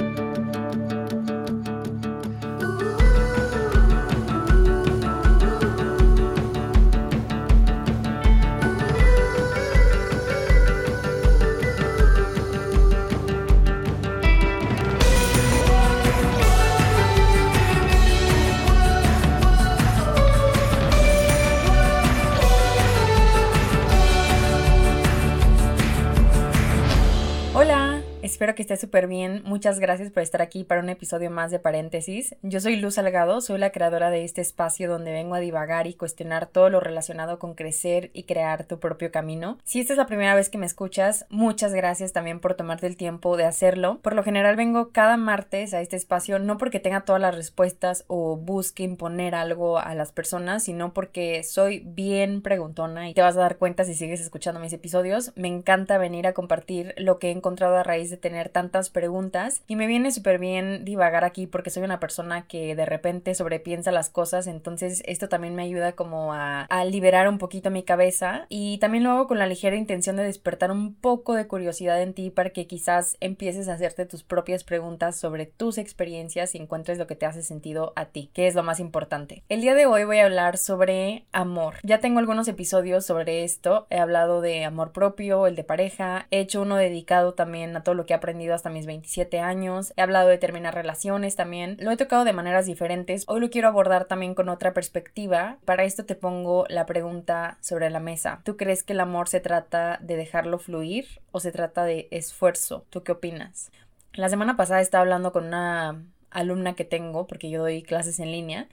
Bye. Espero que esté súper bien. Muchas gracias por estar aquí para un episodio más de paréntesis. Yo soy Luz Salgado, soy la creadora de este espacio donde vengo a divagar y cuestionar todo lo relacionado con crecer y crear tu propio camino. Si esta es la primera vez que me escuchas, muchas gracias también por tomarte el tiempo de hacerlo. Por lo general vengo cada martes a este espacio no porque tenga todas las respuestas o busque imponer algo a las personas, sino porque soy bien preguntona y te vas a dar cuenta si sigues escuchando mis episodios. Me encanta venir a compartir lo que he encontrado a raíz de tener tantas preguntas y me viene súper bien divagar aquí porque soy una persona que de repente sobrepiensa las cosas, entonces esto también me ayuda como a, a liberar un poquito mi cabeza y también lo hago con la ligera intención de despertar un poco de curiosidad en ti para que quizás empieces a hacerte tus propias preguntas sobre tus experiencias y encuentres lo que te hace sentido a ti, que es lo más importante. El día de hoy voy a hablar sobre amor. Ya tengo algunos episodios sobre esto, he hablado de amor propio, el de pareja, he hecho uno dedicado también a todo lo que he aprendido hasta mis 27 años. He hablado de terminar relaciones también. Lo he tocado de maneras diferentes. Hoy lo quiero abordar también con otra perspectiva. Para esto te pongo la pregunta sobre la mesa. ¿Tú crees que el amor se trata de dejarlo fluir o se trata de esfuerzo? ¿Tú qué opinas? La semana pasada estaba hablando con una alumna que tengo, porque yo doy clases en línea,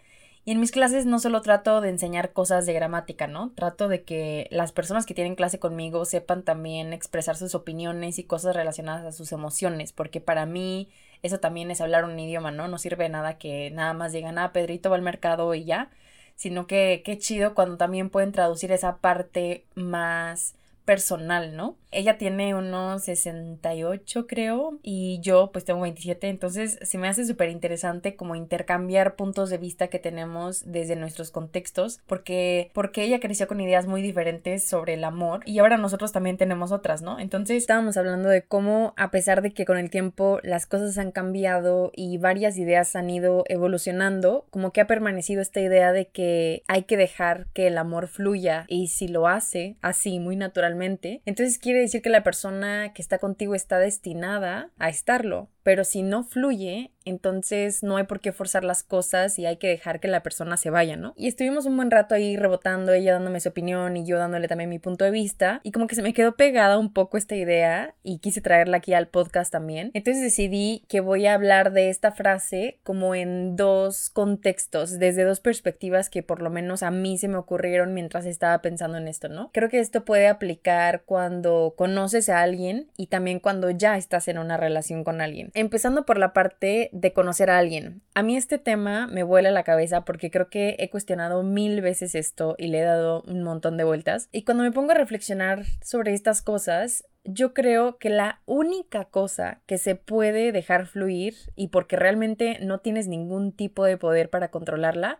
y en mis clases no solo trato de enseñar cosas de gramática, ¿no? Trato de que las personas que tienen clase conmigo sepan también expresar sus opiniones y cosas relacionadas a sus emociones, porque para mí eso también es hablar un idioma, ¿no? No sirve nada que nada más digan, ah, Pedrito va al mercado y ya, sino que qué chido cuando también pueden traducir esa parte más personal, ¿no? Ella tiene unos 68 creo y yo pues tengo 27, entonces se me hace súper interesante como intercambiar puntos de vista que tenemos desde nuestros contextos porque porque ella creció con ideas muy diferentes sobre el amor y ahora nosotros también tenemos otras, ¿no? Entonces estábamos hablando de cómo a pesar de que con el tiempo las cosas han cambiado y varias ideas han ido evolucionando, como que ha permanecido esta idea de que hay que dejar que el amor fluya y si lo hace así muy naturalmente entonces quiere decir que la persona que está contigo está destinada a estarlo. Pero si no fluye, entonces no hay por qué forzar las cosas y hay que dejar que la persona se vaya, ¿no? Y estuvimos un buen rato ahí rebotando, ella dándome su opinión y yo dándole también mi punto de vista. Y como que se me quedó pegada un poco esta idea y quise traerla aquí al podcast también. Entonces decidí que voy a hablar de esta frase como en dos contextos, desde dos perspectivas que por lo menos a mí se me ocurrieron mientras estaba pensando en esto, ¿no? Creo que esto puede aplicar cuando conoces a alguien y también cuando ya estás en una relación con alguien. Empezando por la parte de conocer a alguien. A mí este tema me vuela la cabeza porque creo que he cuestionado mil veces esto y le he dado un montón de vueltas. Y cuando me pongo a reflexionar sobre estas cosas, yo creo que la única cosa que se puede dejar fluir y porque realmente no tienes ningún tipo de poder para controlarla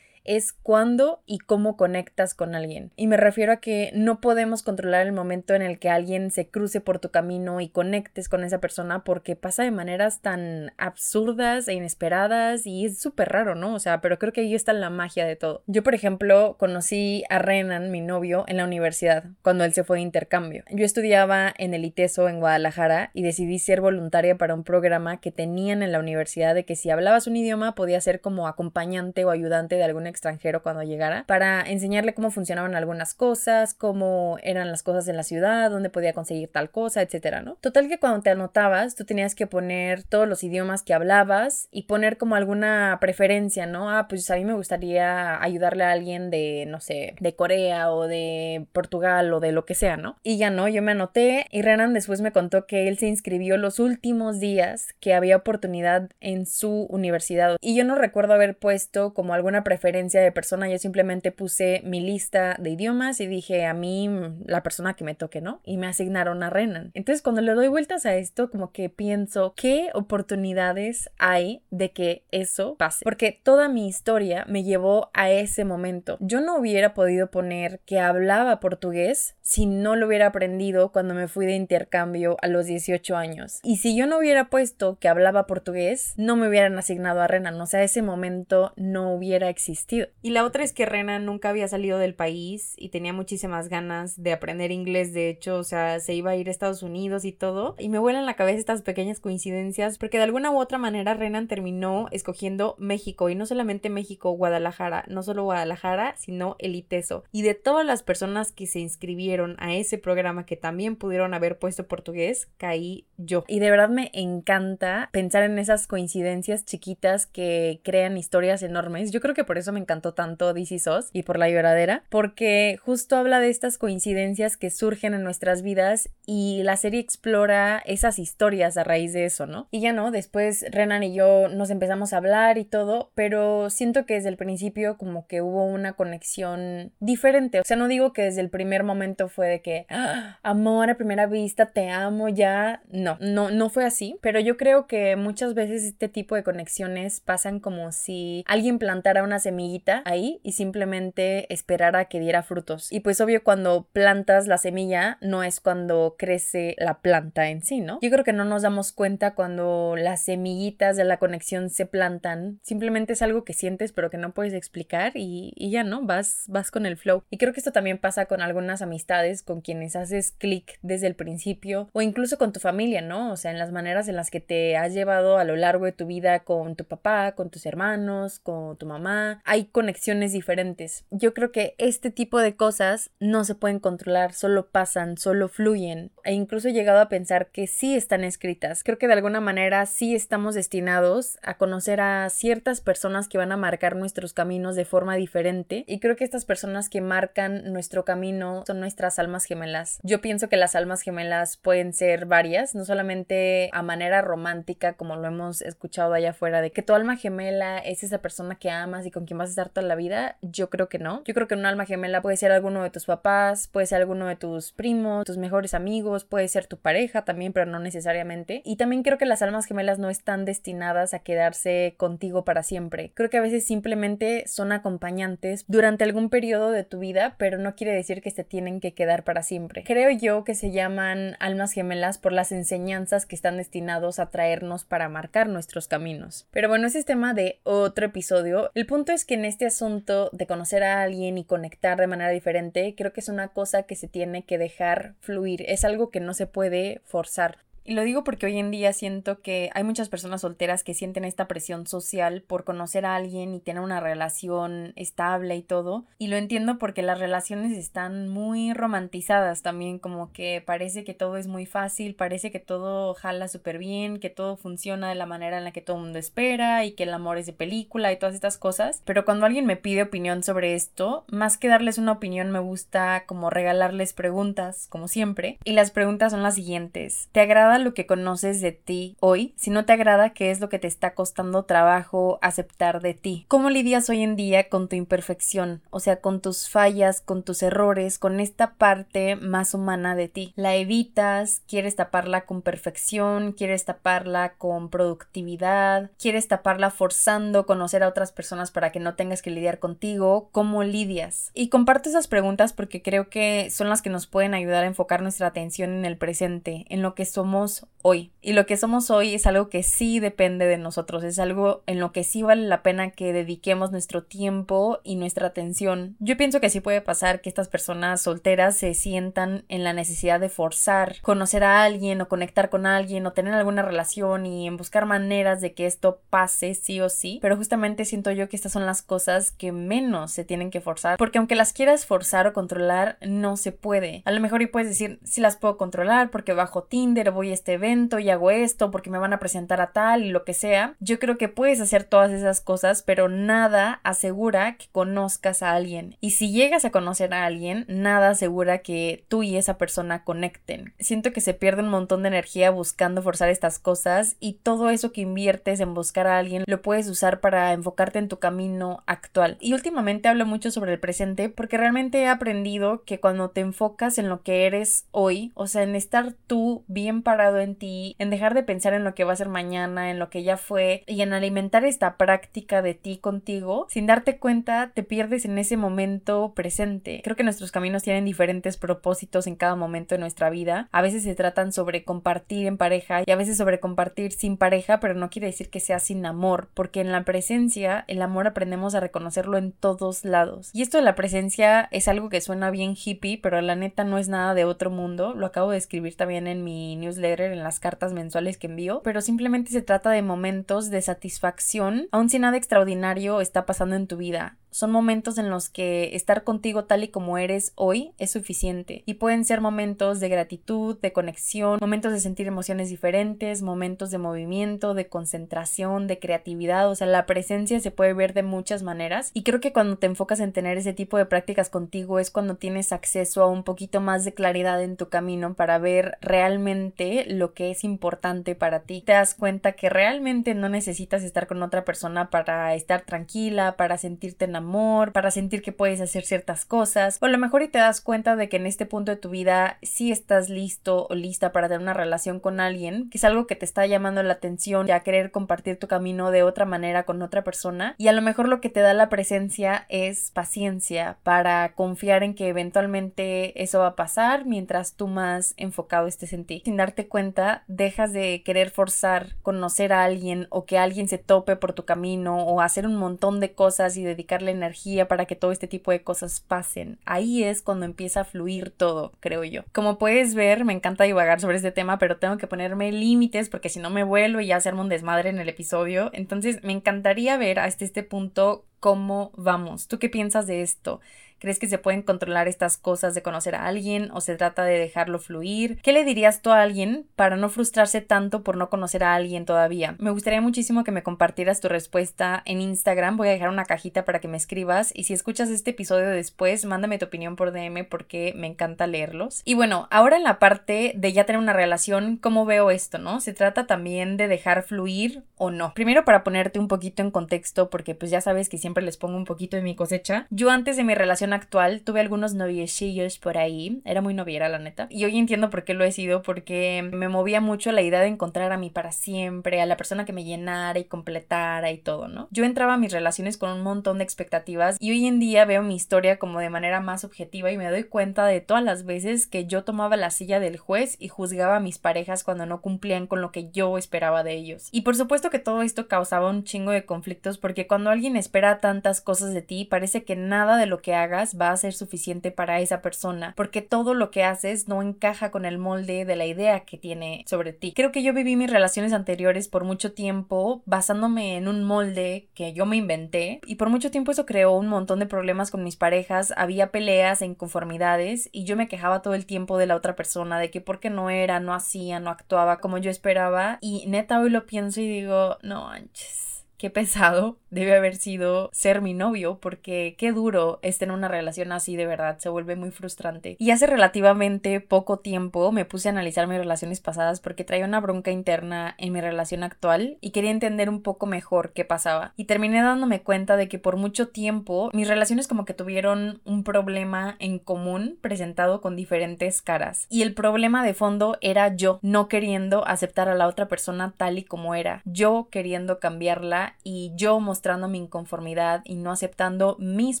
es cuándo y cómo conectas con alguien. Y me refiero a que no podemos controlar el momento en el que alguien se cruce por tu camino y conectes con esa persona porque pasa de maneras tan absurdas e inesperadas y es súper raro, ¿no? O sea, pero creo que ahí está la magia de todo. Yo, por ejemplo, conocí a Renan, mi novio, en la universidad, cuando él se fue de intercambio. Yo estudiaba en el ITESO en Guadalajara y decidí ser voluntaria para un programa que tenían en la universidad de que si hablabas un idioma podía ser como acompañante o ayudante de algún extranjero cuando llegara para enseñarle cómo funcionaban algunas cosas, cómo eran las cosas en la ciudad, dónde podía conseguir tal cosa, etcétera, ¿no? Total que cuando te anotabas, tú tenías que poner todos los idiomas que hablabas y poner como alguna preferencia, ¿no? Ah, pues a mí me gustaría ayudarle a alguien de, no sé, de Corea o de Portugal o de lo que sea, ¿no? Y ya no, yo me anoté y Renan después me contó que él se inscribió los últimos días que había oportunidad en su universidad y yo no recuerdo haber puesto como alguna preferencia de persona, yo simplemente puse mi lista de idiomas y dije a mí la persona que me toque, ¿no? Y me asignaron a Renan. Entonces cuando le doy vueltas a esto, como que pienso qué oportunidades hay de que eso pase. Porque toda mi historia me llevó a ese momento. Yo no hubiera podido poner que hablaba portugués si no lo hubiera aprendido cuando me fui de intercambio a los 18 años. Y si yo no hubiera puesto que hablaba portugués, no me hubieran asignado a Renan. O sea, ese momento no hubiera existido. Y la otra es que Renan nunca había salido del país y tenía muchísimas ganas de aprender inglés. De hecho, o sea, se iba a ir a Estados Unidos y todo. Y me vuelan la cabeza estas pequeñas coincidencias porque de alguna u otra manera Renan terminó escogiendo México y no solamente México, Guadalajara, no solo Guadalajara, sino el ITESO. Y de todas las personas que se inscribieron a ese programa que también pudieron haber puesto portugués, caí yo. Y de verdad me encanta pensar en esas coincidencias chiquitas que crean historias enormes. Yo creo que por eso me encantó tanto DC SOS y por la lloradera, porque justo habla de estas coincidencias que surgen en nuestras vidas y la serie explora esas historias a raíz de eso, ¿no? Y ya no, después Renan y yo nos empezamos a hablar y todo, pero siento que desde el principio como que hubo una conexión diferente. O sea, no digo que desde el primer momento fue de que, ¡Ah! amor a primera vista, te amo ya. No, no, no fue así, pero yo creo que muchas veces este tipo de conexiones pasan como si alguien plantara una semillita ahí y simplemente esperara que diera frutos. Y pues obvio cuando plantas la semilla no es cuando crece la planta en sí, ¿no? Yo creo que no nos damos cuenta cuando las semillitas de la conexión se plantan. Simplemente es algo que sientes pero que no puedes explicar y, y ya, ¿no? Vas, vas con el flow. Y creo que esto también pasa con algunas amistades con quienes haces clic desde el principio o incluso con tu familia, ¿no? O sea, en las maneras en las que te has llevado a lo largo de tu vida con tu papá, con tus hermanos, con tu mamá. Hay conexiones diferentes. Yo creo que este tipo de cosas no se pueden controlar, solo pasan, solo fluyen. E incluso he llegado a pensar que sí están escritas. Creo que de alguna manera sí estamos destinados a conocer a ciertas personas que van a marcar nuestros caminos de forma diferente. Y creo que estas personas que marcan nuestro camino son nuestras almas gemelas. Yo pienso que las almas gemelas pueden ser varias, no solamente a manera romántica como lo hemos escuchado allá afuera, de que tu alma gemela es esa persona que amas y con quien vas a estar toda la vida. Yo creo que no. Yo creo que un alma gemela puede ser alguno de tus papás, puede ser alguno de tus primos, tus mejores amigos, puede ser tu pareja también, pero no necesariamente. Y también creo que las almas gemelas no están destinadas a quedarse contigo para siempre. Creo que a veces simplemente son acompañantes durante algún periodo de tu vida, pero no quiere decir que se tienen que quedar para siempre. Creo yo que se llaman almas gemelas por las enseñanzas que están destinados a traernos para marcar nuestros caminos. Pero bueno, ese es tema de otro episodio. El punto es que en este asunto de conocer a alguien y conectar de manera diferente, creo que es una cosa que se tiene que dejar fluir, es algo que no se puede forzar. Y lo digo porque hoy en día siento que hay muchas personas solteras que sienten esta presión social por conocer a alguien y tener una relación estable y todo. Y lo entiendo porque las relaciones están muy romantizadas también, como que parece que todo es muy fácil, parece que todo jala súper bien, que todo funciona de la manera en la que todo el mundo espera y que el amor es de película y todas estas cosas. Pero cuando alguien me pide opinión sobre esto, más que darles una opinión me gusta como regalarles preguntas, como siempre. Y las preguntas son las siguientes. ¿Te agrada lo que conoces de ti hoy, si no te agrada, qué es lo que te está costando trabajo aceptar de ti. ¿Cómo lidias hoy en día con tu imperfección? O sea, con tus fallas, con tus errores, con esta parte más humana de ti. ¿La evitas? ¿Quieres taparla con perfección? ¿Quieres taparla con productividad? ¿Quieres taparla forzando conocer a otras personas para que no tengas que lidiar contigo? ¿Cómo lidias? Y comparto esas preguntas porque creo que son las que nos pueden ayudar a enfocar nuestra atención en el presente, en lo que somos hoy. Y lo que somos hoy es algo que sí depende de nosotros, es algo en lo que sí vale la pena que dediquemos nuestro tiempo y nuestra atención. Yo pienso que sí puede pasar que estas personas solteras se sientan en la necesidad de forzar conocer a alguien o conectar con alguien o tener alguna relación y en buscar maneras de que esto pase sí o sí, pero justamente siento yo que estas son las cosas que menos se tienen que forzar, porque aunque las quieras forzar o controlar, no se puede. A lo mejor y puedes decir, si las puedo controlar porque bajo Tinder voy este evento y hago esto porque me van a presentar a tal y lo que sea. Yo creo que puedes hacer todas esas cosas, pero nada asegura que conozcas a alguien. Y si llegas a conocer a alguien, nada asegura que tú y esa persona conecten. Siento que se pierde un montón de energía buscando forzar estas cosas y todo eso que inviertes en buscar a alguien lo puedes usar para enfocarte en tu camino actual. Y últimamente hablo mucho sobre el presente porque realmente he aprendido que cuando te enfocas en lo que eres hoy, o sea, en estar tú bien en ti, en dejar de pensar en lo que va a ser mañana, en lo que ya fue y en alimentar esta práctica de ti contigo, sin darte cuenta te pierdes en ese momento presente. Creo que nuestros caminos tienen diferentes propósitos en cada momento de nuestra vida. A veces se tratan sobre compartir en pareja y a veces sobre compartir sin pareja, pero no quiere decir que sea sin amor, porque en la presencia el amor aprendemos a reconocerlo en todos lados. Y esto de la presencia es algo que suena bien hippie, pero la neta no es nada de otro mundo. Lo acabo de escribir también en mi newsletter, en las cartas mensuales que envío, pero simplemente se trata de momentos de satisfacción, aun si nada extraordinario está pasando en tu vida son momentos en los que estar contigo tal y como eres hoy es suficiente. Y pueden ser momentos de gratitud, de conexión, momentos de sentir emociones diferentes, momentos de movimiento, de concentración, de creatividad, o sea, la presencia se puede ver de muchas maneras. Y creo que cuando te enfocas en tener ese tipo de prácticas contigo es cuando tienes acceso a un poquito más de claridad en tu camino para ver realmente lo que es importante para ti. Te das cuenta que realmente no necesitas estar con otra persona para estar tranquila, para sentirte en amor, para sentir que puedes hacer ciertas cosas, o a lo mejor y te das cuenta de que en este punto de tu vida sí estás listo o lista para tener una relación con alguien, que es algo que te está llamando la atención y a querer compartir tu camino de otra manera con otra persona, y a lo mejor lo que te da la presencia es paciencia para confiar en que eventualmente eso va a pasar mientras tú más enfocado estés en ti. Sin darte cuenta, dejas de querer forzar conocer a alguien o que alguien se tope por tu camino o hacer un montón de cosas y dedicarle energía para que todo este tipo de cosas pasen. Ahí es cuando empieza a fluir todo, creo yo. Como puedes ver, me encanta divagar sobre este tema, pero tengo que ponerme límites porque si no me vuelvo y ya hacerme un desmadre en el episodio. Entonces, me encantaría ver hasta este punto cómo vamos. ¿Tú qué piensas de esto? ¿Crees que se pueden controlar estas cosas de conocer a alguien o se trata de dejarlo fluir? ¿Qué le dirías tú a alguien para no frustrarse tanto por no conocer a alguien todavía? Me gustaría muchísimo que me compartieras tu respuesta en Instagram. Voy a dejar una cajita para que me escribas y si escuchas este episodio después, mándame tu opinión por DM porque me encanta leerlos. Y bueno, ahora en la parte de ya tener una relación, ¿cómo veo esto, no? Se trata también de dejar fluir o no. Primero para ponerte un poquito en contexto porque pues ya sabes que siempre les pongo un poquito de mi cosecha. Yo antes de mi relación actual tuve algunos noviecillos por ahí, era muy noviera la neta, y hoy entiendo por qué lo he sido, porque me movía mucho la idea de encontrar a mí para siempre, a la persona que me llenara y completara y todo, ¿no? Yo entraba a mis relaciones con un montón de expectativas y hoy en día veo mi historia como de manera más objetiva y me doy cuenta de todas las veces que yo tomaba la silla del juez y juzgaba a mis parejas cuando no cumplían con lo que yo esperaba de ellos. Y por supuesto que todo esto causaba un chingo de conflictos porque cuando alguien espera tantas cosas de ti parece que nada de lo que va a ser suficiente para esa persona, porque todo lo que haces no encaja con el molde de la idea que tiene sobre ti. Creo que yo viví mis relaciones anteriores por mucho tiempo basándome en un molde que yo me inventé y por mucho tiempo eso creó un montón de problemas con mis parejas, había peleas e inconformidades y yo me quejaba todo el tiempo de la otra persona, de que porque no era, no hacía, no actuaba como yo esperaba y neta hoy lo pienso y digo, no manches qué pesado debe haber sido ser mi novio, porque qué duro es tener una relación así de verdad, se vuelve muy frustrante. Y hace relativamente poco tiempo me puse a analizar mis relaciones pasadas porque traía una bronca interna en mi relación actual y quería entender un poco mejor qué pasaba. Y terminé dándome cuenta de que por mucho tiempo mis relaciones como que tuvieron un problema en común presentado con diferentes caras. Y el problema de fondo era yo no queriendo aceptar a la otra persona tal y como era, yo queriendo cambiarla y yo mostrando mi inconformidad y no aceptando mis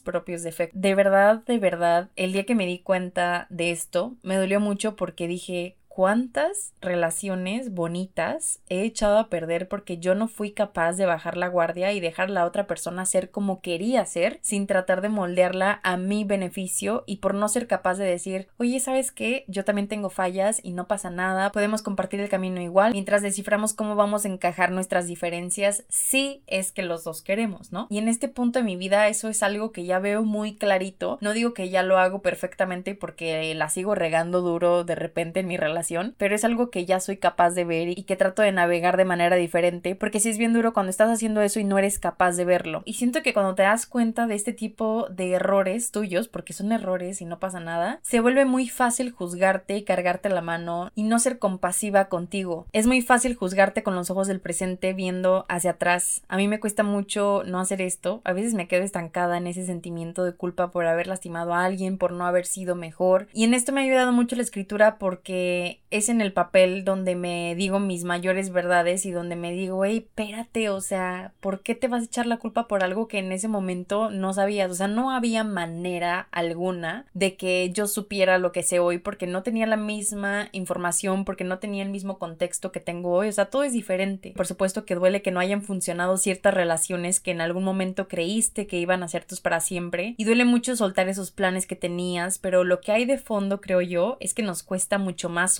propios defectos. De verdad, de verdad, el día que me di cuenta de esto, me dolió mucho porque dije, cuántas relaciones bonitas he echado a perder porque yo no fui capaz de bajar la guardia y dejar a la otra persona ser como quería ser sin tratar de moldearla a mi beneficio y por no ser capaz de decir, oye, ¿sabes qué? Yo también tengo fallas y no pasa nada, podemos compartir el camino igual mientras desciframos cómo vamos a encajar nuestras diferencias si es que los dos queremos, ¿no? Y en este punto de mi vida eso es algo que ya veo muy clarito, no digo que ya lo hago perfectamente porque la sigo regando duro de repente en mi relación pero es algo que ya soy capaz de ver y que trato de navegar de manera diferente, porque si es bien duro cuando estás haciendo eso y no eres capaz de verlo. Y siento que cuando te das cuenta de este tipo de errores tuyos, porque son errores y no pasa nada, se vuelve muy fácil juzgarte y cargarte la mano y no ser compasiva contigo. Es muy fácil juzgarte con los ojos del presente viendo hacia atrás. A mí me cuesta mucho no hacer esto. A veces me quedo estancada en ese sentimiento de culpa por haber lastimado a alguien, por no haber sido mejor. Y en esto me ha ayudado mucho la escritura porque es en el papel donde me digo mis mayores verdades y donde me digo, hey, espérate, o sea, ¿por qué te vas a echar la culpa por algo que en ese momento no sabías? O sea, no había manera alguna de que yo supiera lo que sé hoy porque no tenía la misma información, porque no tenía el mismo contexto que tengo hoy. O sea, todo es diferente. Por supuesto que duele que no hayan funcionado ciertas relaciones que en algún momento creíste que iban a ser tus para siempre. Y duele mucho soltar esos planes que tenías, pero lo que hay de fondo, creo yo, es que nos cuesta mucho más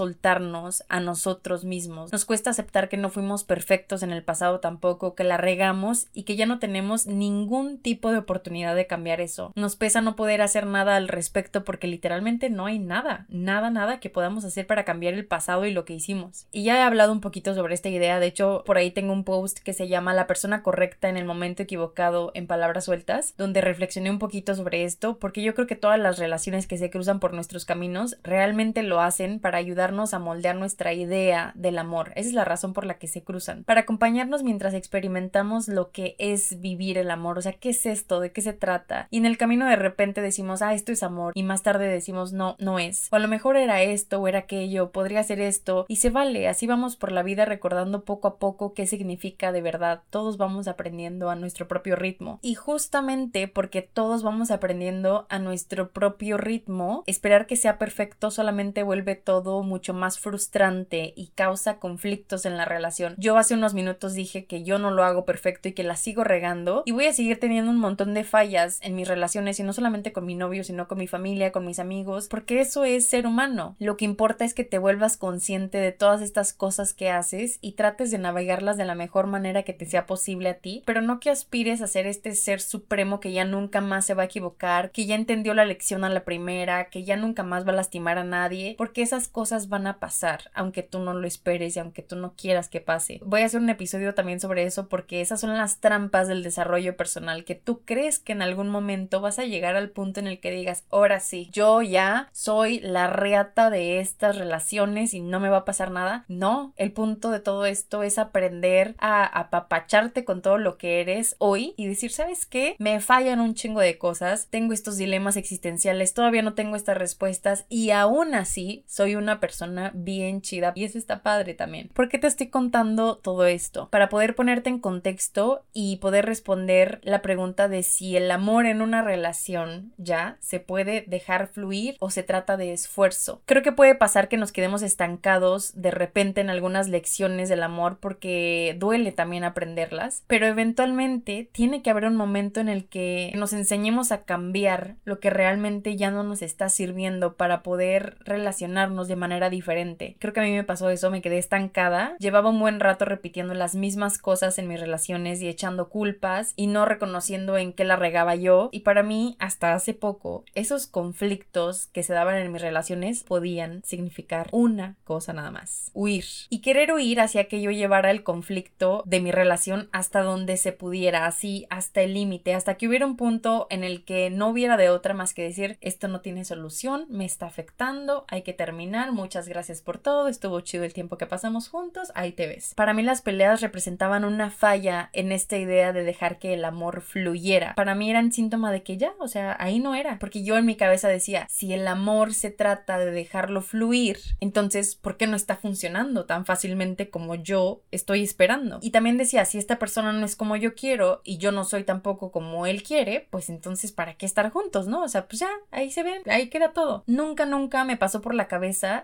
a nosotros mismos. Nos cuesta aceptar que no fuimos perfectos en el pasado tampoco, que la regamos y que ya no tenemos ningún tipo de oportunidad de cambiar eso. Nos pesa no poder hacer nada al respecto porque literalmente no hay nada, nada, nada que podamos hacer para cambiar el pasado y lo que hicimos. Y ya he hablado un poquito sobre esta idea, de hecho por ahí tengo un post que se llama La persona correcta en el momento equivocado en palabras sueltas, donde reflexioné un poquito sobre esto porque yo creo que todas las relaciones que se cruzan por nuestros caminos realmente lo hacen para ayudarnos a moldear nuestra idea del amor. Esa es la razón por la que se cruzan, para acompañarnos mientras experimentamos lo que es vivir el amor, o sea, ¿qué es esto? ¿De qué se trata? Y en el camino de repente decimos, ah, esto es amor, y más tarde decimos, no, no es. O a lo mejor era esto o era aquello, podría ser esto, y se vale, así vamos por la vida recordando poco a poco qué significa de verdad. Todos vamos aprendiendo a nuestro propio ritmo. Y justamente porque todos vamos aprendiendo a nuestro propio ritmo, esperar que sea perfecto solamente vuelve todo mucho más frustrante y causa conflictos en la relación. Yo hace unos minutos dije que yo no lo hago perfecto y que la sigo regando y voy a seguir teniendo un montón de fallas en mis relaciones y no solamente con mi novio, sino con mi familia, con mis amigos, porque eso es ser humano. Lo que importa es que te vuelvas consciente de todas estas cosas que haces y trates de navegarlas de la mejor manera que te sea posible a ti, pero no que aspires a ser este ser supremo que ya nunca más se va a equivocar, que ya entendió la lección a la primera, que ya nunca más va a lastimar a nadie, porque esas cosas van a pasar, aunque tú no lo esperes y aunque tú no quieras que pase. Voy a hacer un episodio también sobre eso porque esas son las trampas del desarrollo personal que tú crees que en algún momento vas a llegar al punto en el que digas, ahora sí, yo ya soy la reata de estas relaciones y no me va a pasar nada. No, el punto de todo esto es aprender a apapacharte con todo lo que eres hoy y decir, ¿sabes qué? Me fallan un chingo de cosas, tengo estos dilemas existenciales, todavía no tengo estas respuestas y aún así soy una persona bien chida y eso está padre también. ¿Por qué te estoy contando todo esto? Para poder ponerte en contexto y poder responder la pregunta de si el amor en una relación ya se puede dejar fluir o se trata de esfuerzo. Creo que puede pasar que nos quedemos estancados de repente en algunas lecciones del amor porque duele también aprenderlas, pero eventualmente tiene que haber un momento en el que nos enseñemos a cambiar lo que realmente ya no nos está sirviendo para poder relacionarnos de manera diferente. Creo que a mí me pasó eso, me quedé estancada, llevaba un buen rato repitiendo las mismas cosas en mis relaciones y echando culpas y no reconociendo en qué la regaba yo y para mí hasta hace poco esos conflictos que se daban en mis relaciones podían significar una cosa nada más, huir. Y querer huir hacía que yo llevara el conflicto de mi relación hasta donde se pudiera, así hasta el límite, hasta que hubiera un punto en el que no hubiera de otra más que decir esto no tiene solución, me está afectando, hay que terminar, muchas gracias por todo, estuvo chido el tiempo que pasamos juntos, ahí te ves. Para mí las peleas representaban una falla en esta idea de dejar que el amor fluyera. Para mí eran síntoma de que ya, o sea, ahí no era, porque yo en mi cabeza decía, si el amor se trata de dejarlo fluir, entonces, ¿por qué no está funcionando tan fácilmente como yo estoy esperando? Y también decía, si esta persona no es como yo quiero y yo no soy tampoco como él quiere, pues entonces, ¿para qué estar juntos, no? O sea, pues ya, ahí se ve, ahí queda todo. Nunca, nunca me pasó por la cabeza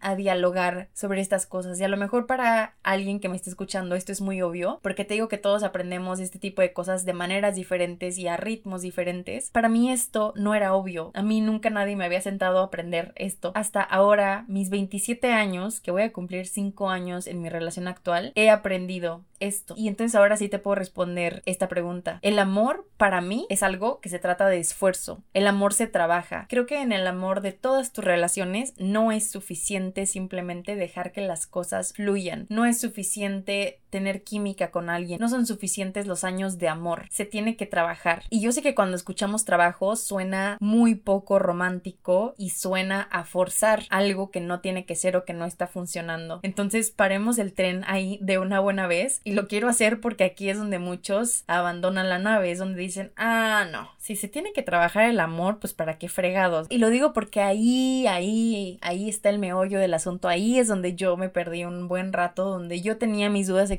a dialogar sobre estas cosas y a lo mejor para alguien que me esté escuchando esto es muy obvio, porque te digo que todos aprendemos este tipo de cosas de maneras diferentes y a ritmos diferentes. Para mí esto no era obvio. A mí nunca nadie me había sentado a aprender esto. Hasta ahora, mis 27 años, que voy a cumplir 5 años en mi relación actual, he aprendido esto. Y entonces ahora sí te puedo responder esta pregunta. El amor para mí es algo que se trata de esfuerzo. El amor se trabaja. Creo que en el amor de todas tus relaciones no es suficiente simplemente dejar que las cosas fluyan. No es suficiente tener química con alguien. No son suficientes los años de amor. Se tiene que trabajar. Y yo sé que cuando escuchamos trabajo suena muy poco romántico y suena a forzar algo que no tiene que ser o que no está funcionando. Entonces paremos el tren ahí de una buena vez y lo quiero hacer porque aquí es donde muchos abandonan la nave, es donde dicen, ah, no, si se tiene que trabajar el amor, pues para qué fregados. Y lo digo porque ahí, ahí, ahí está el meollo del asunto, ahí es donde yo me perdí un buen rato, donde yo tenía mis dudas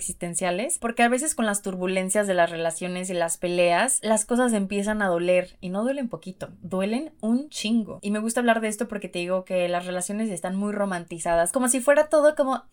porque a veces con las turbulencias de las relaciones y las peleas, las cosas empiezan a doler y no duelen poquito, duelen un chingo. Y me gusta hablar de esto porque te digo que las relaciones están muy romantizadas, como si fuera todo como,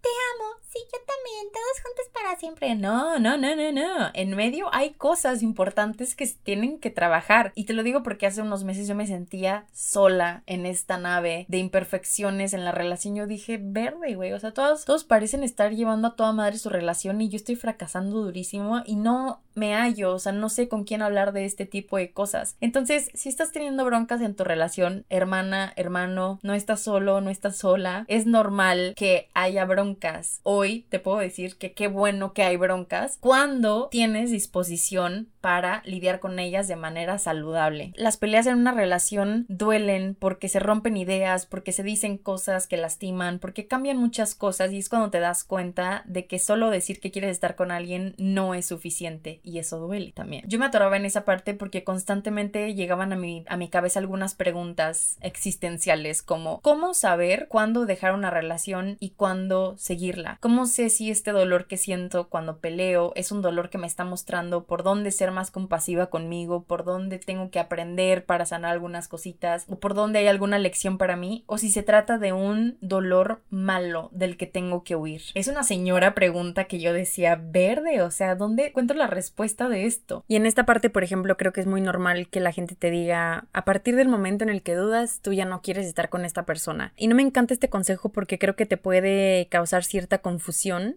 te amo, sí, yo también, todos juntos para siempre. No, no, no, no, no. En medio hay cosas importantes que tienen que trabajar. Y te lo digo porque hace unos meses yo me sentía sola en esta nave de imperfecciones en la relación. Yo dije, verde, güey. O sea, todos, todos parecen estar llevando a toda madre su relación y yo estoy fracasando durísimo y no me hallo. O sea, no sé con quién hablar de este tipo de cosas. Entonces, si estás teniendo broncas en tu relación, hermana, hermano, no estás solo, no estás sola, es normal que haya broncas. Hoy te puedo decir que qué bueno que hay broncas cuando tienes disposición para lidiar con ellas de manera saludable. Las peleas en una relación duelen porque se rompen ideas, porque se dicen cosas que lastiman, porque cambian muchas cosas y es cuando te das cuenta de que solo decir que quieres estar con alguien no es suficiente y eso duele también. Yo me atoraba en esa parte porque constantemente llegaban a mi, a mi cabeza algunas preguntas existenciales como ¿cómo saber cuándo dejar una relación y cuándo seguirla? ¿Cómo sé si este dolor que siento cuando peleo es un dolor que me está mostrando por dónde ser más compasiva conmigo, por dónde tengo que aprender para sanar algunas cositas, o por dónde hay alguna lección para mí, o si se trata de un dolor malo del que tengo que huir. Es una señora pregunta que yo decía, verde, o sea, ¿dónde encuentro la respuesta de esto? Y en esta parte, por ejemplo, creo que es muy normal que la gente te diga, a partir del momento en el que dudas, tú ya no quieres estar con esta persona. Y no me encanta este consejo porque creo que te puede causar cierta confusión,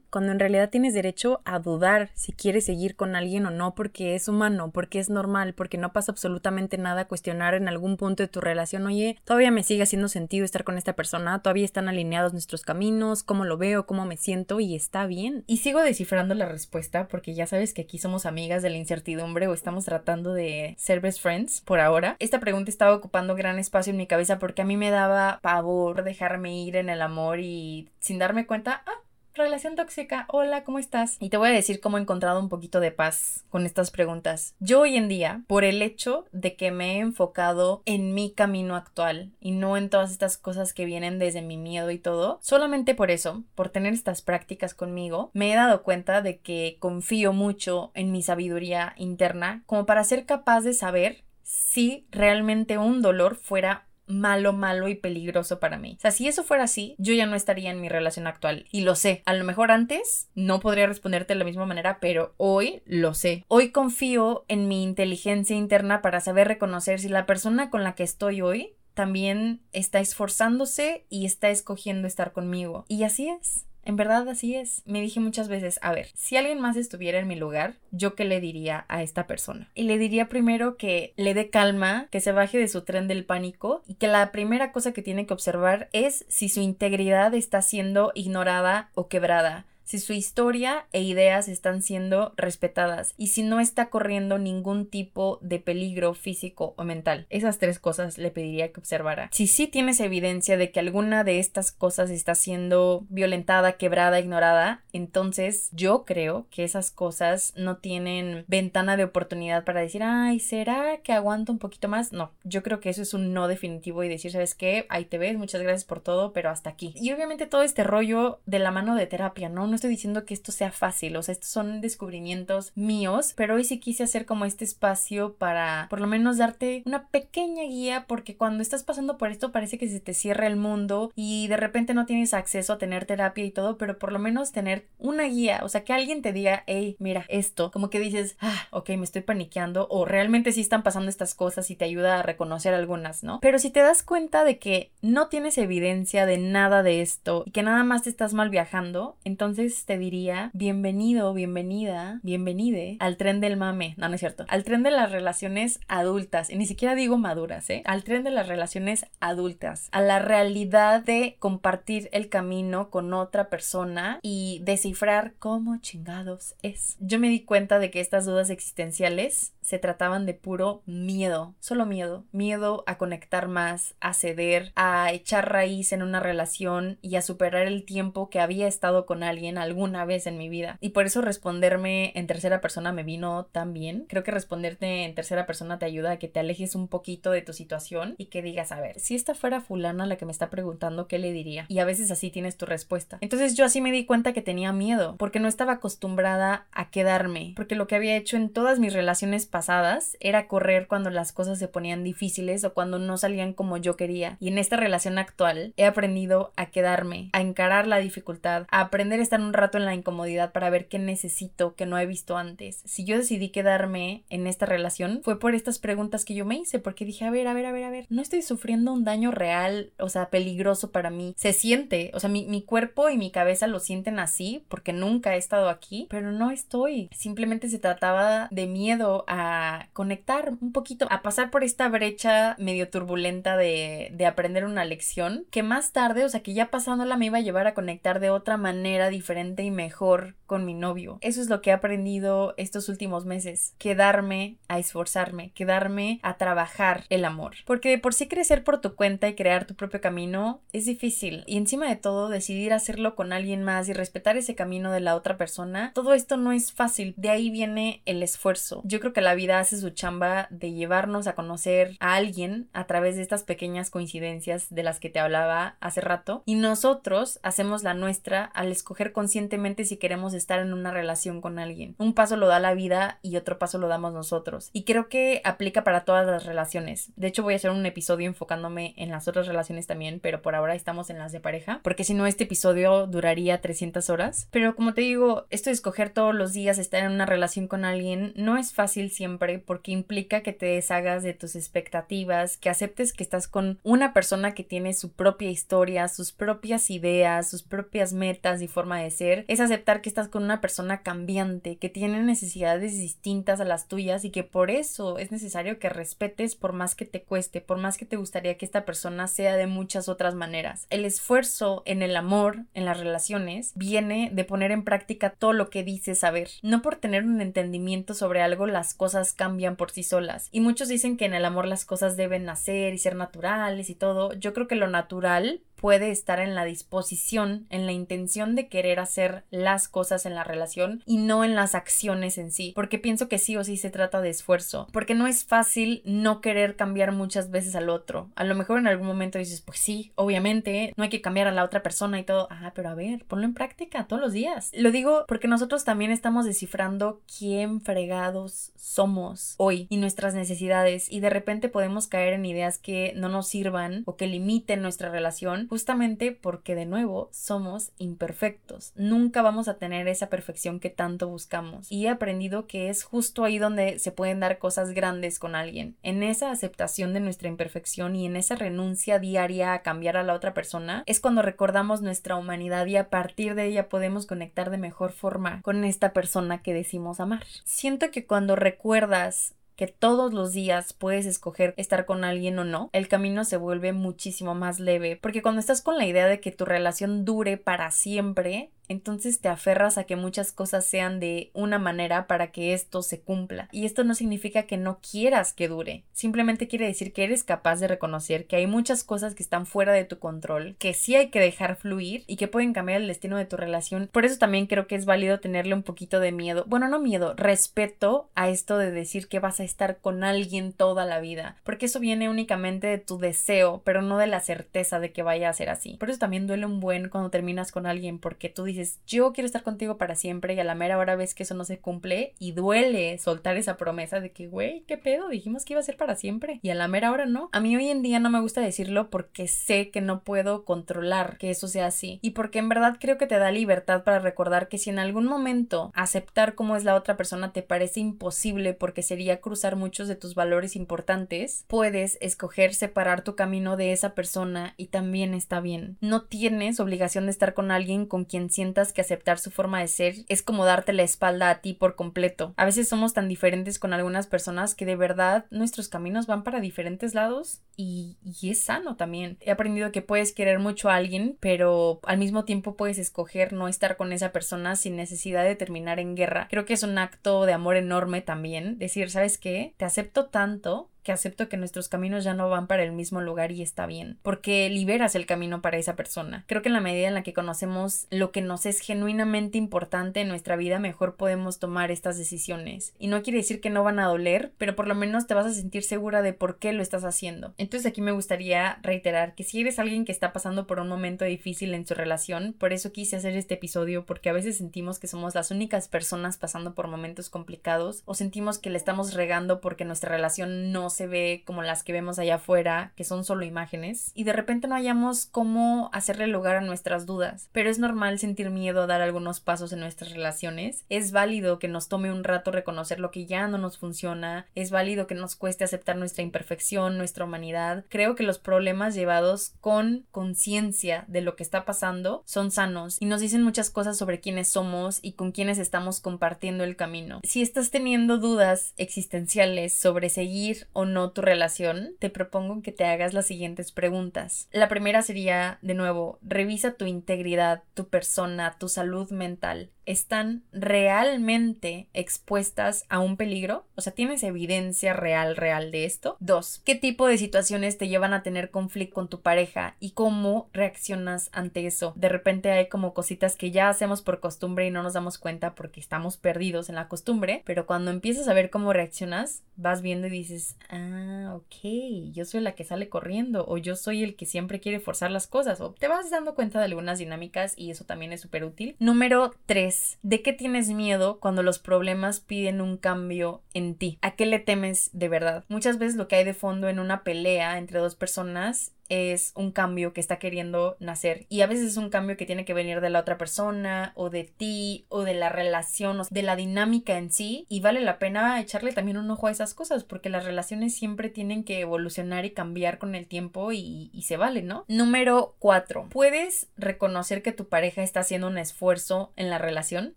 cuando en realidad tienes derecho a dudar si quieres seguir con alguien o no, porque es humano, porque es normal, porque no pasa absolutamente nada cuestionar en algún punto de tu relación, oye, todavía me sigue haciendo sentido estar con esta persona, todavía están alineados nuestros caminos, cómo lo veo, cómo me siento y está bien. Y sigo descifrando la respuesta porque ya sabes que aquí somos amigas de la incertidumbre o estamos tratando de ser best friends por ahora. Esta pregunta estaba ocupando gran espacio en mi cabeza porque a mí me daba pavor dejarme ir en el amor y sin darme cuenta, ah, Relación tóxica, hola, ¿cómo estás? Y te voy a decir cómo he encontrado un poquito de paz con estas preguntas. Yo hoy en día, por el hecho de que me he enfocado en mi camino actual y no en todas estas cosas que vienen desde mi miedo y todo, solamente por eso, por tener estas prácticas conmigo, me he dado cuenta de que confío mucho en mi sabiduría interna como para ser capaz de saber si realmente un dolor fuera malo, malo y peligroso para mí. O sea, si eso fuera así, yo ya no estaría en mi relación actual. Y lo sé. A lo mejor antes no podría responderte de la misma manera, pero hoy lo sé. Hoy confío en mi inteligencia interna para saber reconocer si la persona con la que estoy hoy también está esforzándose y está escogiendo estar conmigo. Y así es. En verdad así es. Me dije muchas veces, a ver, si alguien más estuviera en mi lugar, ¿yo qué le diría a esta persona? Y le diría primero que le dé calma, que se baje de su tren del pánico y que la primera cosa que tiene que observar es si su integridad está siendo ignorada o quebrada si su historia e ideas están siendo respetadas y si no está corriendo ningún tipo de peligro físico o mental. Esas tres cosas le pediría que observara. Si sí tienes evidencia de que alguna de estas cosas está siendo violentada, quebrada, ignorada, entonces yo creo que esas cosas no tienen ventana de oportunidad para decir, ay, ¿será que aguanto un poquito más? No, yo creo que eso es un no definitivo y decir, ¿sabes qué? Ahí te ves, muchas gracias por todo, pero hasta aquí. Y obviamente todo este rollo de la mano de terapia, ¿no? No estoy diciendo que esto sea fácil, o sea, estos son descubrimientos míos, pero hoy sí quise hacer como este espacio para por lo menos darte una pequeña guía porque cuando estás pasando por esto parece que se te cierra el mundo y de repente no tienes acceso a tener terapia y todo, pero por lo menos tener una guía, o sea, que alguien te diga, hey, mira, esto, como que dices, ah, ok, me estoy paniqueando o realmente sí están pasando estas cosas y te ayuda a reconocer algunas, ¿no? Pero si te das cuenta de que no tienes evidencia de nada de esto y que nada más te estás mal viajando, entonces te diría bienvenido, bienvenida, bienvenide al tren del mame. No, no es cierto. Al tren de las relaciones adultas. Y ni siquiera digo maduras, ¿eh? Al tren de las relaciones adultas. A la realidad de compartir el camino con otra persona y descifrar cómo chingados es. Yo me di cuenta de que estas dudas existenciales se trataban de puro miedo, solo miedo, miedo a conectar más, a ceder, a echar raíz en una relación y a superar el tiempo que había estado con alguien alguna vez en mi vida. Y por eso responderme en tercera persona me vino tan bien. Creo que responderte en tercera persona te ayuda a que te alejes un poquito de tu situación y que digas, a ver, si esta fuera fulana la que me está preguntando, ¿qué le diría? Y a veces así tienes tu respuesta. Entonces yo así me di cuenta que tenía miedo, porque no estaba acostumbrada a quedarme, porque lo que había hecho en todas mis relaciones pasadas era correr cuando las cosas se ponían difíciles o cuando no salían como yo quería. Y en esta relación actual he aprendido a quedarme, a encarar la dificultad, a aprender a estar un rato en la incomodidad para ver qué necesito que no he visto antes. Si yo decidí quedarme en esta relación fue por estas preguntas que yo me hice, porque dije, a ver, a ver, a ver, a ver, no estoy sufriendo un daño real, o sea, peligroso para mí. Se siente, o sea, mi, mi cuerpo y mi cabeza lo sienten así porque nunca he estado aquí, pero no estoy. Simplemente se trataba de miedo a conectar un poquito, a pasar por esta brecha medio turbulenta de, de aprender una lección que más tarde, o sea, que ya pasándola me iba a llevar a conectar de otra manera diferente y mejor con mi novio. Eso es lo que he aprendido estos últimos meses. Quedarme a esforzarme, quedarme a trabajar el amor. Porque de por sí crecer por tu cuenta y crear tu propio camino es difícil. Y encima de todo, decidir hacerlo con alguien más y respetar ese camino de la otra persona, todo esto no es fácil. De ahí viene el esfuerzo. Yo creo que la vida hace su chamba de llevarnos a conocer a alguien a través de estas pequeñas coincidencias de las que te hablaba hace rato. Y nosotros hacemos la nuestra al escoger conscientemente si queremos estar en una relación con alguien. Un paso lo da la vida y otro paso lo damos nosotros. Y creo que aplica para todas las relaciones. De hecho, voy a hacer un episodio enfocándome en las otras relaciones también, pero por ahora estamos en las de pareja, porque si no, este episodio duraría 300 horas. Pero como te digo, esto de escoger todos los días estar en una relación con alguien no es fácil siempre porque implica que te deshagas de tus expectativas, que aceptes que estás con una persona que tiene su propia historia, sus propias ideas, sus propias metas y forma de Es aceptar que estás con una persona cambiante, que tiene necesidades distintas a las tuyas y que por eso es necesario que respetes por más que te cueste, por más que te gustaría que esta persona sea de muchas otras maneras. El esfuerzo en el amor, en las relaciones, viene de poner en práctica todo lo que dices saber. No por tener un entendimiento sobre algo las cosas cambian por sí solas. Y muchos dicen que en el amor las cosas deben nacer y ser naturales y todo. Yo creo que lo natural puede estar en la disposición, en la intención de querer hacer las cosas en la relación y no en las acciones en sí, porque pienso que sí o sí se trata de esfuerzo, porque no es fácil no querer cambiar muchas veces al otro. A lo mejor en algún momento dices, pues sí, obviamente, no hay que cambiar a la otra persona y todo. Ah, pero a ver, ponlo en práctica todos los días. Lo digo porque nosotros también estamos descifrando quién fregados somos hoy y nuestras necesidades y de repente podemos caer en ideas que no nos sirvan o que limiten nuestra relación justamente porque de nuevo somos imperfectos. Nunca vamos a tener esa perfección que tanto buscamos. Y he aprendido que es justo ahí donde se pueden dar cosas grandes con alguien. En esa aceptación de nuestra imperfección y en esa renuncia diaria a cambiar a la otra persona es cuando recordamos nuestra humanidad y a partir de ella podemos conectar de mejor forma con esta persona que decimos amar. Siento que cuando recuerdas que todos los días puedes escoger estar con alguien o no, el camino se vuelve muchísimo más leve, porque cuando estás con la idea de que tu relación dure para siempre, entonces te aferras a que muchas cosas sean de una manera para que esto se cumpla. Y esto no significa que no quieras que dure, simplemente quiere decir que eres capaz de reconocer que hay muchas cosas que están fuera de tu control, que sí hay que dejar fluir y que pueden cambiar el destino de tu relación. Por eso también creo que es válido tenerle un poquito de miedo, bueno, no miedo, respeto a esto de decir que vas a estar con alguien toda la vida, porque eso viene únicamente de tu deseo, pero no de la certeza de que vaya a ser así. Por eso también duele un buen cuando terminas con alguien, porque tú dices dices, yo quiero estar contigo para siempre y a la mera hora ves que eso no se cumple y duele soltar esa promesa de que, güey, ¿qué pedo? Dijimos que iba a ser para siempre y a la mera hora no. A mí hoy en día no me gusta decirlo porque sé que no puedo controlar que eso sea así y porque en verdad creo que te da libertad para recordar que si en algún momento aceptar cómo es la otra persona te parece imposible porque sería cruzar muchos de tus valores importantes, puedes escoger separar tu camino de esa persona y también está bien. No tienes obligación de estar con alguien con quien sientes que aceptar su forma de ser es como darte la espalda a ti por completo. A veces somos tan diferentes con algunas personas que de verdad nuestros caminos van para diferentes lados y, y es sano también. He aprendido que puedes querer mucho a alguien, pero al mismo tiempo puedes escoger no estar con esa persona sin necesidad de terminar en guerra. Creo que es un acto de amor enorme también. Decir, ¿sabes qué? Te acepto tanto que acepto que nuestros caminos ya no van para el mismo lugar y está bien, porque liberas el camino para esa persona. Creo que en la medida en la que conocemos lo que nos es genuinamente importante en nuestra vida, mejor podemos tomar estas decisiones. Y no quiere decir que no van a doler, pero por lo menos te vas a sentir segura de por qué lo estás haciendo. Entonces aquí me gustaría reiterar que si eres alguien que está pasando por un momento difícil en su relación, por eso quise hacer este episodio, porque a veces sentimos que somos las únicas personas pasando por momentos complicados o sentimos que le estamos regando porque nuestra relación no se ve como las que vemos allá afuera, que son solo imágenes, y de repente no hayamos cómo hacerle lugar a nuestras dudas. Pero es normal sentir miedo a dar algunos pasos en nuestras relaciones. Es válido que nos tome un rato reconocer lo que ya no nos funciona. Es válido que nos cueste aceptar nuestra imperfección, nuestra humanidad. Creo que los problemas llevados con conciencia de lo que está pasando son sanos y nos dicen muchas cosas sobre quiénes somos y con quiénes estamos compartiendo el camino. Si estás teniendo dudas existenciales sobre seguir o no tu relación, te propongo que te hagas las siguientes preguntas. La primera sería, de nuevo, revisa tu integridad, tu persona, tu salud mental están realmente expuestas a un peligro? O sea, ¿tienes evidencia real, real de esto? Dos, ¿qué tipo de situaciones te llevan a tener conflicto con tu pareja y cómo reaccionas ante eso? De repente hay como cositas que ya hacemos por costumbre y no nos damos cuenta porque estamos perdidos en la costumbre, pero cuando empiezas a ver cómo reaccionas, vas viendo y dices, ah, ok, yo soy la que sale corriendo o yo soy el que siempre quiere forzar las cosas o te vas dando cuenta de algunas dinámicas y eso también es súper útil. Número tres, ¿de qué tienes miedo cuando los problemas piden un cambio en ti? ¿A qué le temes de verdad? Muchas veces lo que hay de fondo en una pelea entre dos personas es un cambio que está queriendo nacer y a veces es un cambio que tiene que venir de la otra persona o de ti o de la relación o de la dinámica en sí y vale la pena echarle también un ojo a esas cosas porque las relaciones siempre tienen que evolucionar y cambiar con el tiempo y, y se vale, ¿no? Número 4. ¿Puedes reconocer que tu pareja está haciendo un esfuerzo en la relación?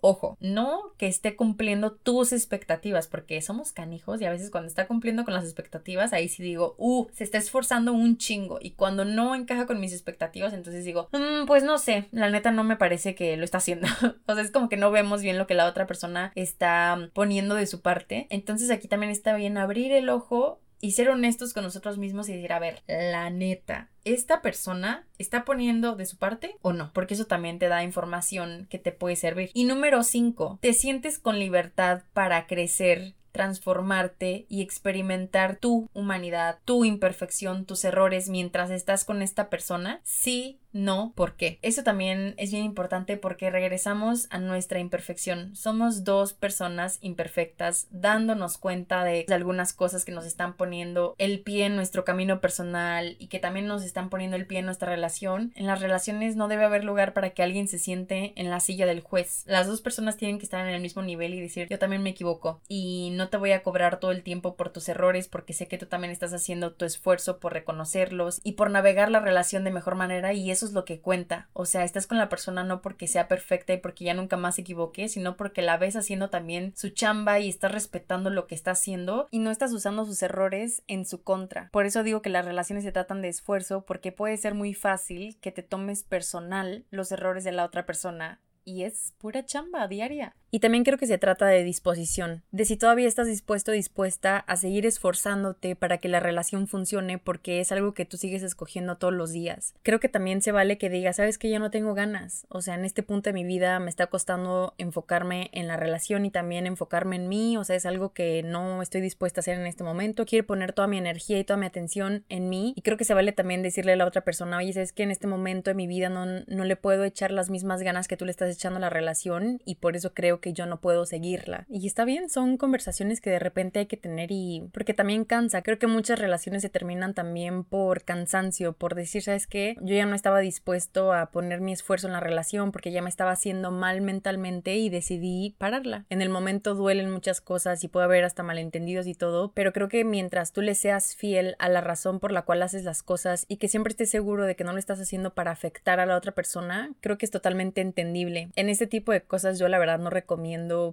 Ojo, no que esté cumpliendo tus expectativas porque somos canijos y a veces cuando está cumpliendo con las expectativas ahí sí digo, uh, se está esforzando un chingo cuando no encaja con mis expectativas, entonces digo, mm, pues no sé, la neta no me parece que lo está haciendo. o sea, es como que no vemos bien lo que la otra persona está poniendo de su parte. Entonces aquí también está bien abrir el ojo y ser honestos con nosotros mismos y decir, a ver, la neta, ¿esta persona está poniendo de su parte o no? Porque eso también te da información que te puede servir. Y número 5, ¿te sientes con libertad para crecer transformarte y experimentar tu humanidad, tu imperfección, tus errores mientras estás con esta persona? Sí, no, ¿por qué? Eso también es bien importante porque regresamos a nuestra imperfección. Somos dos personas imperfectas dándonos cuenta de, algunas cosas que nos están poniendo el pie en nuestro camino personal y que también nos están poniendo el pie en nuestra relación. En las relaciones no debe haber lugar para que alguien se siente en la silla del juez. Las dos personas tienen que estar en el mismo nivel y decir yo también me equivoco y no te voy a cobrar todo el tiempo por tus errores porque sé que tú también estás haciendo tu esfuerzo por reconocerlos y por navegar la relación de mejor manera y eso es lo que cuenta. O sea, estás con la persona no porque sea perfecta y porque ya nunca más se equivoque, sino porque la ves haciendo también su chamba y estás respetando lo que está haciendo y no estás usando sus errores en su contra. Por eso digo que las relaciones se tratan de esfuerzo porque puede ser muy fácil que te tomes personal los errores de la otra persona y es pura chamba diaria. Y también creo que se trata de disposición, de si todavía estás dispuesto o dispuesta a seguir esforzándote para que la relación funcione porque es algo que tú sigues escogiendo todos los días. Creo que también se vale que digas, sabes que ya no tengo ganas, o sea, en este punto de mi vida me está costando enfocarme en la relación y también enfocarme en mí, o sea, es algo que no estoy dispuesta a hacer en este momento, quiero poner toda mi energía y toda mi atención en mí. Y creo que se vale también decirle a la otra persona, oye, sabes que en este momento de mi vida no, no le puedo echar las mismas ganas que tú le estás echando a la relación y por eso creo que yo no puedo seguirla. Y está bien, son conversaciones que de repente hay que tener y porque también cansa. Creo que muchas relaciones se terminan también por cansancio, por decir, ¿sabes qué? Yo ya no estaba dispuesto a poner mi esfuerzo en la relación porque ya me estaba haciendo mal mentalmente y decidí pararla. En el momento duelen muchas cosas y puede haber hasta malentendidos y todo, pero creo que mientras tú le seas fiel a la razón por la cual haces las cosas y que siempre estés seguro de que no lo estás haciendo para afectar a la otra persona, creo que es totalmente entendible. En este tipo de cosas yo la verdad no recomiendo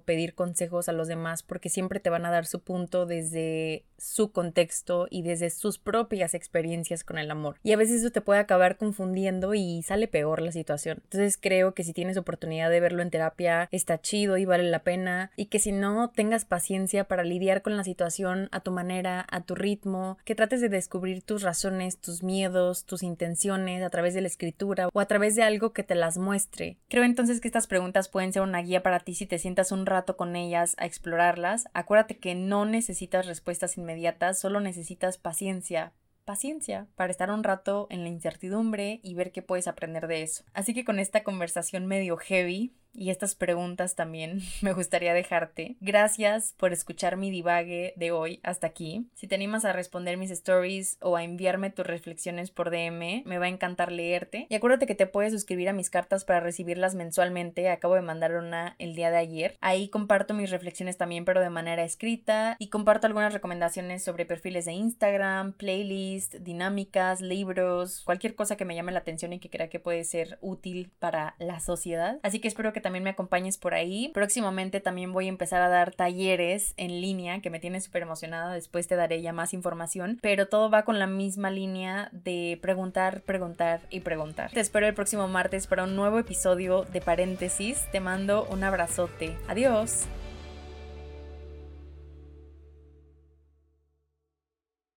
pedir consejos a los demás porque siempre te van a dar su punto desde su contexto y desde sus propias experiencias con el amor. Y a veces eso te puede acabar confundiendo y sale peor la situación. Entonces creo que si tienes oportunidad de verlo en terapia, está chido y vale la pena. Y que si no, tengas paciencia para lidiar con la situación a tu manera, a tu ritmo, que trates de descubrir tus razones, tus miedos, tus intenciones a través de la escritura o a través de algo que te las muestre. Creo entonces que estas preguntas pueden ser una guía para ti te sientas un rato con ellas a explorarlas. Acuérdate que no necesitas respuestas inmediatas, solo necesitas paciencia, paciencia para estar un rato en la incertidumbre y ver qué puedes aprender de eso. Así que con esta conversación medio heavy, y estas preguntas también me gustaría dejarte. Gracias por escuchar mi divague de hoy hasta aquí. Si te animas a responder mis stories o a enviarme tus reflexiones por DM, me va a encantar leerte. Y acuérdate que te puedes suscribir a mis cartas para recibirlas mensualmente. Acabo de mandar una el día de ayer. Ahí comparto mis reflexiones también, pero de manera escrita. Y comparto algunas recomendaciones sobre perfiles de Instagram, playlist, dinámicas, libros, cualquier cosa que me llame la atención y que crea que puede ser útil para la sociedad. Así que espero que también me acompañes por ahí. Próximamente también voy a empezar a dar talleres en línea que me tiene súper emocionada. Después te daré ya más información. Pero todo va con la misma línea de preguntar, preguntar y preguntar. Te espero el próximo martes para un nuevo episodio de paréntesis. Te mando un abrazote. Adiós.